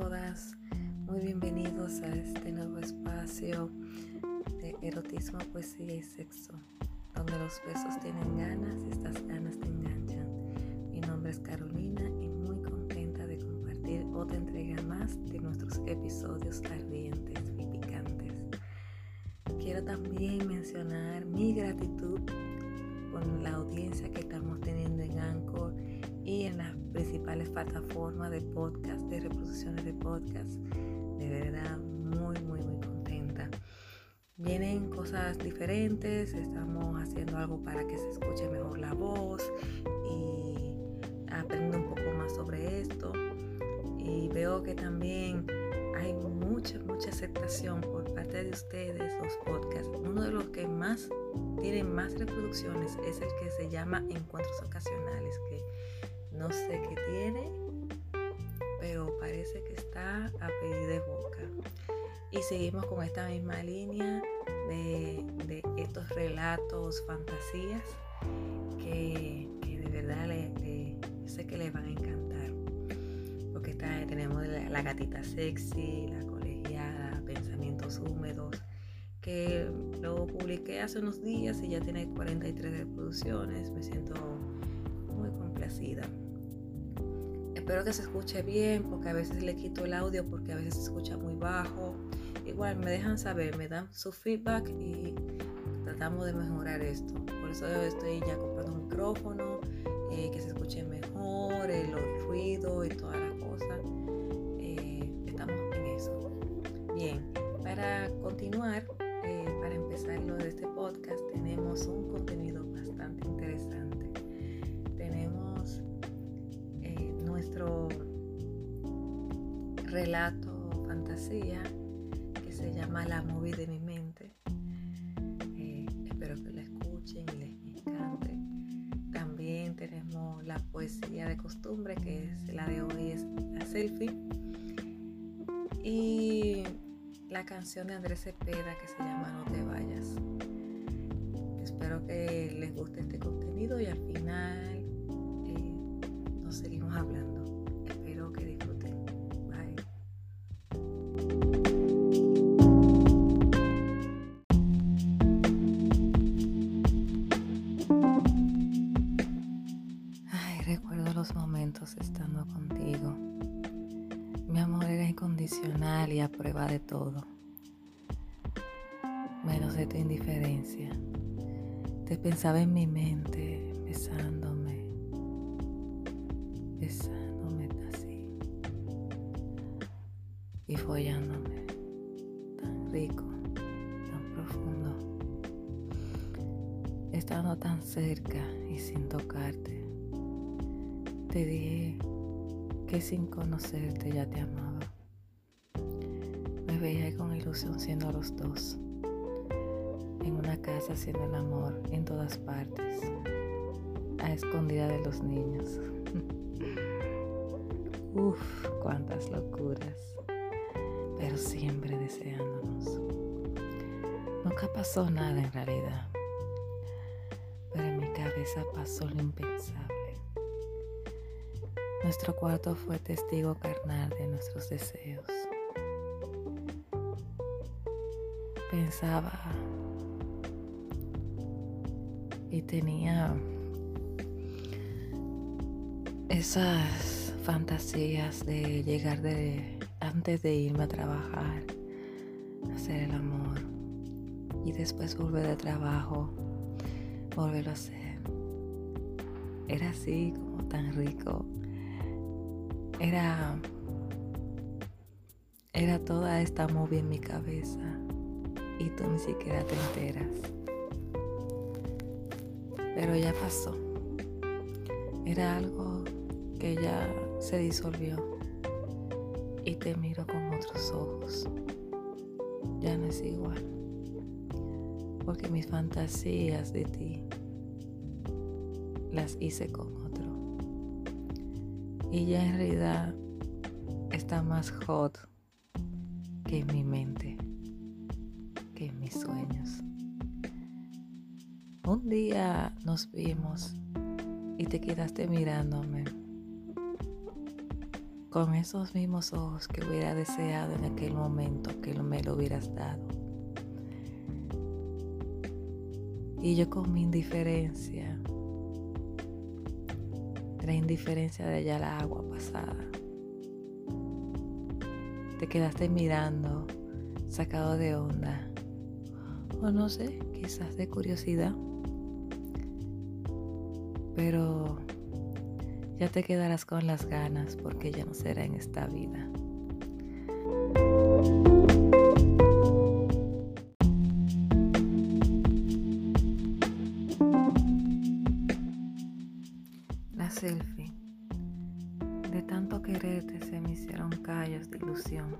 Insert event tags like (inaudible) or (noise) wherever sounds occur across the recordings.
todas, muy bienvenidos a este nuevo espacio de erotismo, poesía y sexo, donde los besos tienen ganas y estas ganas te enganchan. Mi nombre es Carolina y muy contenta de compartir otra entrega más de nuestros episodios ardientes y picantes. Quiero también mencionar mi gratitud con la audiencia que estamos teniendo en Anchor y en las principales plataformas de podcast, de reproducciones de podcast. De verdad, muy, muy, muy contenta. Vienen cosas diferentes, estamos haciendo algo para que se escuche mejor la voz y aprendo un poco más sobre esto. Y veo que también hay mucha, mucha aceptación por parte de ustedes, los podcasts. Uno de los que más tienen más reproducciones es el que se llama Encuentros Ocasionales, que no sé qué tiene, pero parece que está a pedir de boca. Y seguimos con esta misma línea de, estos relatos, fantasías, que, de verdad le, sé que les van a encantar. Porque tenemos la, gatita sexy, la colegiada, pensamientos húmedos, que lo publiqué hace unos días y ya tiene 43 reproducciones. Me siento muy complacida. Espero que se escuche bien porque a veces le quito el audio porque a veces se escucha muy bajo. Igual me dejan saber, me dan su feedback y tratamos de mejorar esto. Por eso estoy ya comprando un micrófono eh, que se escuche mejor, el ruido y todas las cosas. Eh, estamos en eso. Bien, para continuar, eh, para empezar lo de este podcast, tenemos un contenido bastante interesante relato fantasía que se llama La movie de mi mente. Eh, espero que la escuchen y les encante. También tenemos la poesía de costumbre, que es la de hoy, es la selfie. Y la canción de Andrés Cepeda que se llama No te vayas. Espero que les guste este contenido y al final seguimos hablando. De todo. Menos de tu indiferencia. Te pensaba en mi mente, besando besándome así y follándome tan rico, tan profundo, estando tan cerca y sin tocarte. Te dije que sin conocerte ya te amaba. Ilusión siendo los dos, en una casa haciendo el amor en todas partes, a escondida de los niños. (laughs) Uf, cuántas locuras, pero siempre deseándonos. Nunca pasó nada en realidad, pero en mi cabeza pasó lo impensable. Nuestro cuarto fue testigo carnal de nuestros deseos. Pensaba y tenía esas fantasías de llegar de antes de irme a trabajar, hacer el amor y después volver de trabajo, volverlo a hacer. Era así como tan rico. Era era toda esta movie en mi cabeza y tú ni siquiera te enteras. Pero ya pasó. Era algo que ya se disolvió y te miro con otros ojos. Ya no es igual, porque mis fantasías de ti las hice con otro. Y ya en realidad está más hot que en mi mente, que mis sueños. Un día nos vimos y te quedaste mirándome con esos mismos ojos que hubiera deseado en aquel momento que me lo hubieras dado. Y yo con mi indiferencia, la indiferencia de allá la agua pasada, te quedaste mirando, sacado de onda, o no sé, quizás de curiosidad, pero ya te quedarás con las ganas porque ya no será en esta vida. La selfie. De tanto quererte se me hicieron callos de ilusión.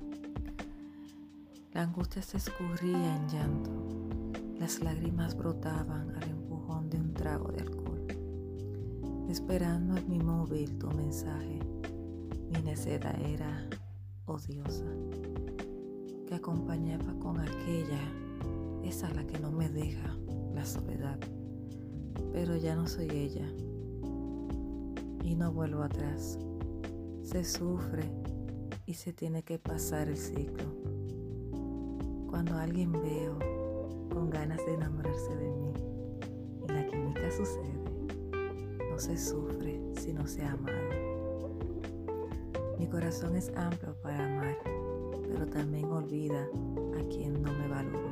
La angustia se escurría en llanto. Las lágrimas brotaban al empujón de un trago de alcohol esperando en mi móvil tu mensaje. Mi necedad era odiosa, que acompañaba con aquella, esa la que no me deja, la soledad. Pero ya no soy ella y no vuelvo atrás. Se sufre y se tiene que pasar el ciclo. Cuando alguien veo con ganas de enamorarse de mí y la química sucede se sufre si no se ha amado. Mi corazón es amplio para amar, pero también olvida a quien no me valoró.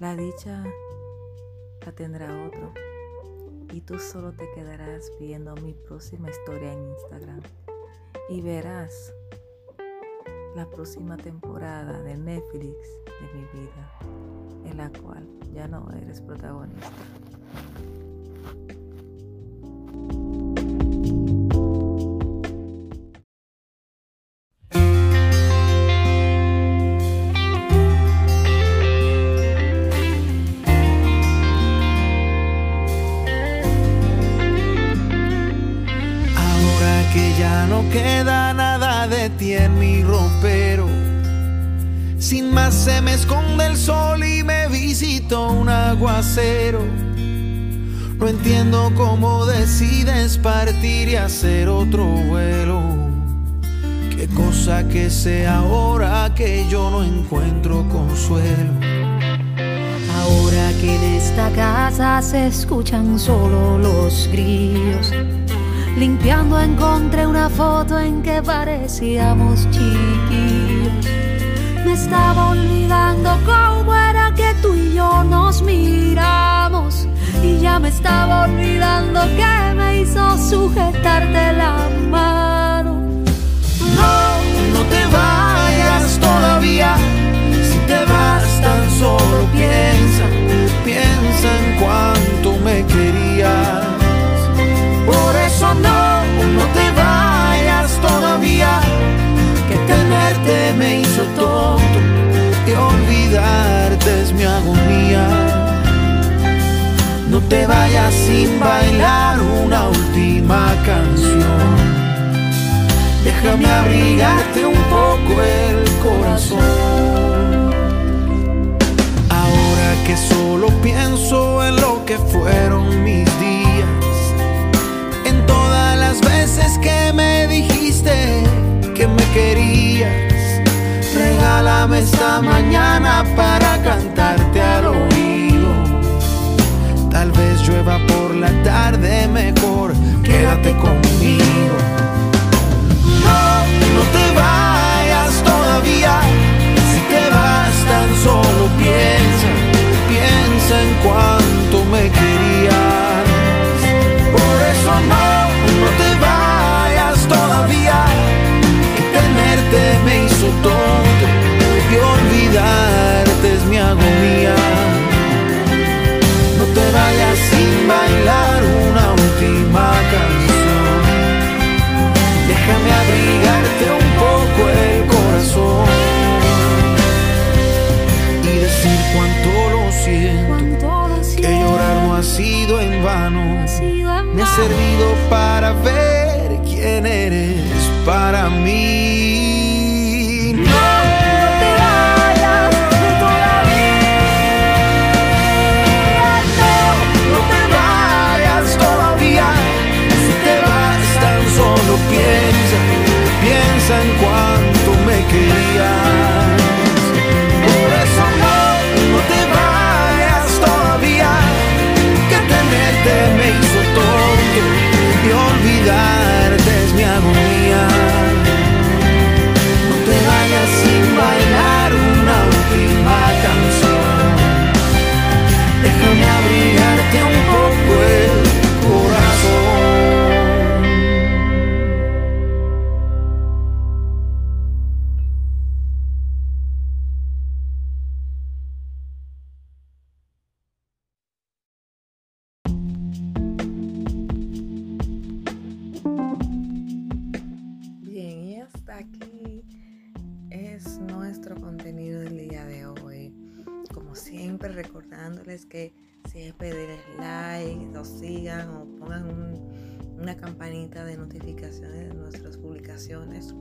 La dicha la tendrá otro y tú solo te quedarás viendo mi próxima historia en Instagram y verás la próxima temporada de Netflix de mi vida, la cual ya no eres protagonista. queda nada de ti en mi ropero. Sin más se me esconde el sol y me visito un aguacero. No entiendo cómo decides partir y hacer otro vuelo. Qué cosa que sea ahora que yo no encuentro consuelo. Ahora que en esta casa se escuchan solo los grillos Limpiando encontré una foto en que parecíamos chiquillos. Me estaba olvidando cómo era que tú y yo nos miramos. Y ya me estaba olvidando que me hizo sujetarte la mano. Te vayas sin bailar una última canción. Déjame abrigarte un poco el corazón. Ahora que solo pienso en lo que fueron mis días veces que me dijiste que me querías. Regálame esta mañana para cantarte tonto y olvidarte es mi agonía. No te vayas sin bailar una última canción, déjame abrigarte un poco el corazón y decir cuánto lo siento, que llorar no ha sido en vano me ha servido para ver quién eres para mí. piensa en cuánto me quería. Que siempre denles like, o sigan o pongan una campanita de notificaciones de nuestras publicaciones,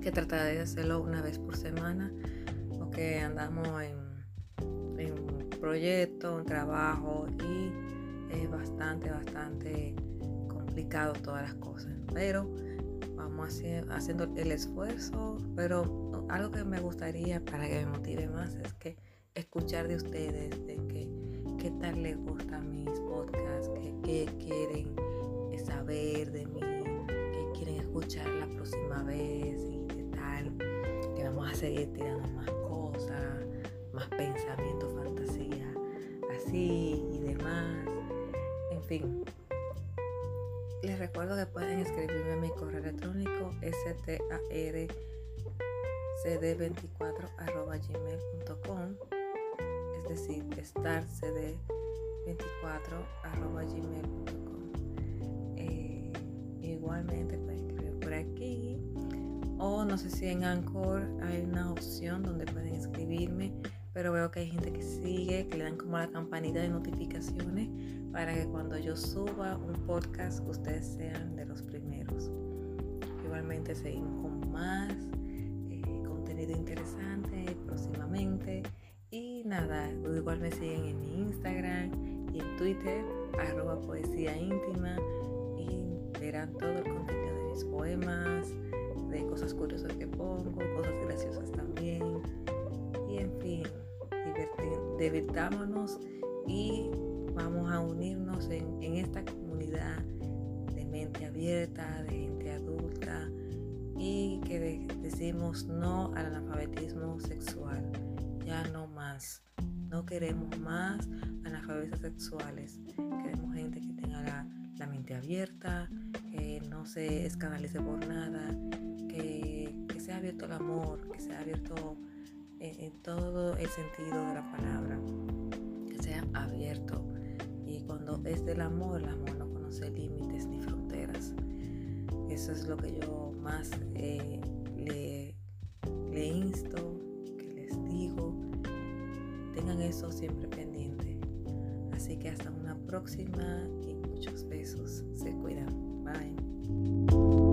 que trataré de hacerlo una vez por semana, porque andamos en, en un proyecto, un trabajo y es bastante, bastante complicado todas las cosas. Pero vamos haciendo el esfuerzo, pero algo que me gustaría para que me motive más es que escuchar de ustedes, de que qué tal les gustan mis podcasts, qué, quieren saber de mí, qué quieren escuchar la próxima vez y qué tal, que vamos a seguir tirando más cosas, más pensamientos, fantasía, así y demás. En fin, les recuerdo que pueden escribirme a mi correo electrónico starcd24 gmail decir, estarcd24 arroba gmail.com. Eh, igualmente pueden escribir por aquí. O no sé si en Anchor hay una opción donde pueden escribirme, pero veo que hay gente que sigue, que le dan como la campanita de notificaciones para que cuando yo suba un podcast ustedes sean de los primeros. Igualmente seguimos con más eh, contenido interesante próximamente. Y nada, igual me siguen en mi Instagram y en Twitter, arroba poesía íntima y verán todo el contenido de mis poemas, de cosas curiosas que pongo, cosas graciosas también. Y en fin, divirtámonos y vamos a unirnos en, esta comunidad de mente abierta, de gente adulta y que decimos no al analfabetismo sexual. Ya no No queremos más analfabetas sexuales. Queremos gente que tenga la, mente abierta, que no se escandalice por nada, que, que sea abierto al amor, que sea abierto en, todo el sentido de la palabra, que sea abierto. Y cuando es del amor, el amor no conoce límites ni fronteras. Eso es lo que yo más eh, le, insto. Tengan eso siempre pendiente. Así que hasta una próxima y muchos besos. Se cuidan. Bye.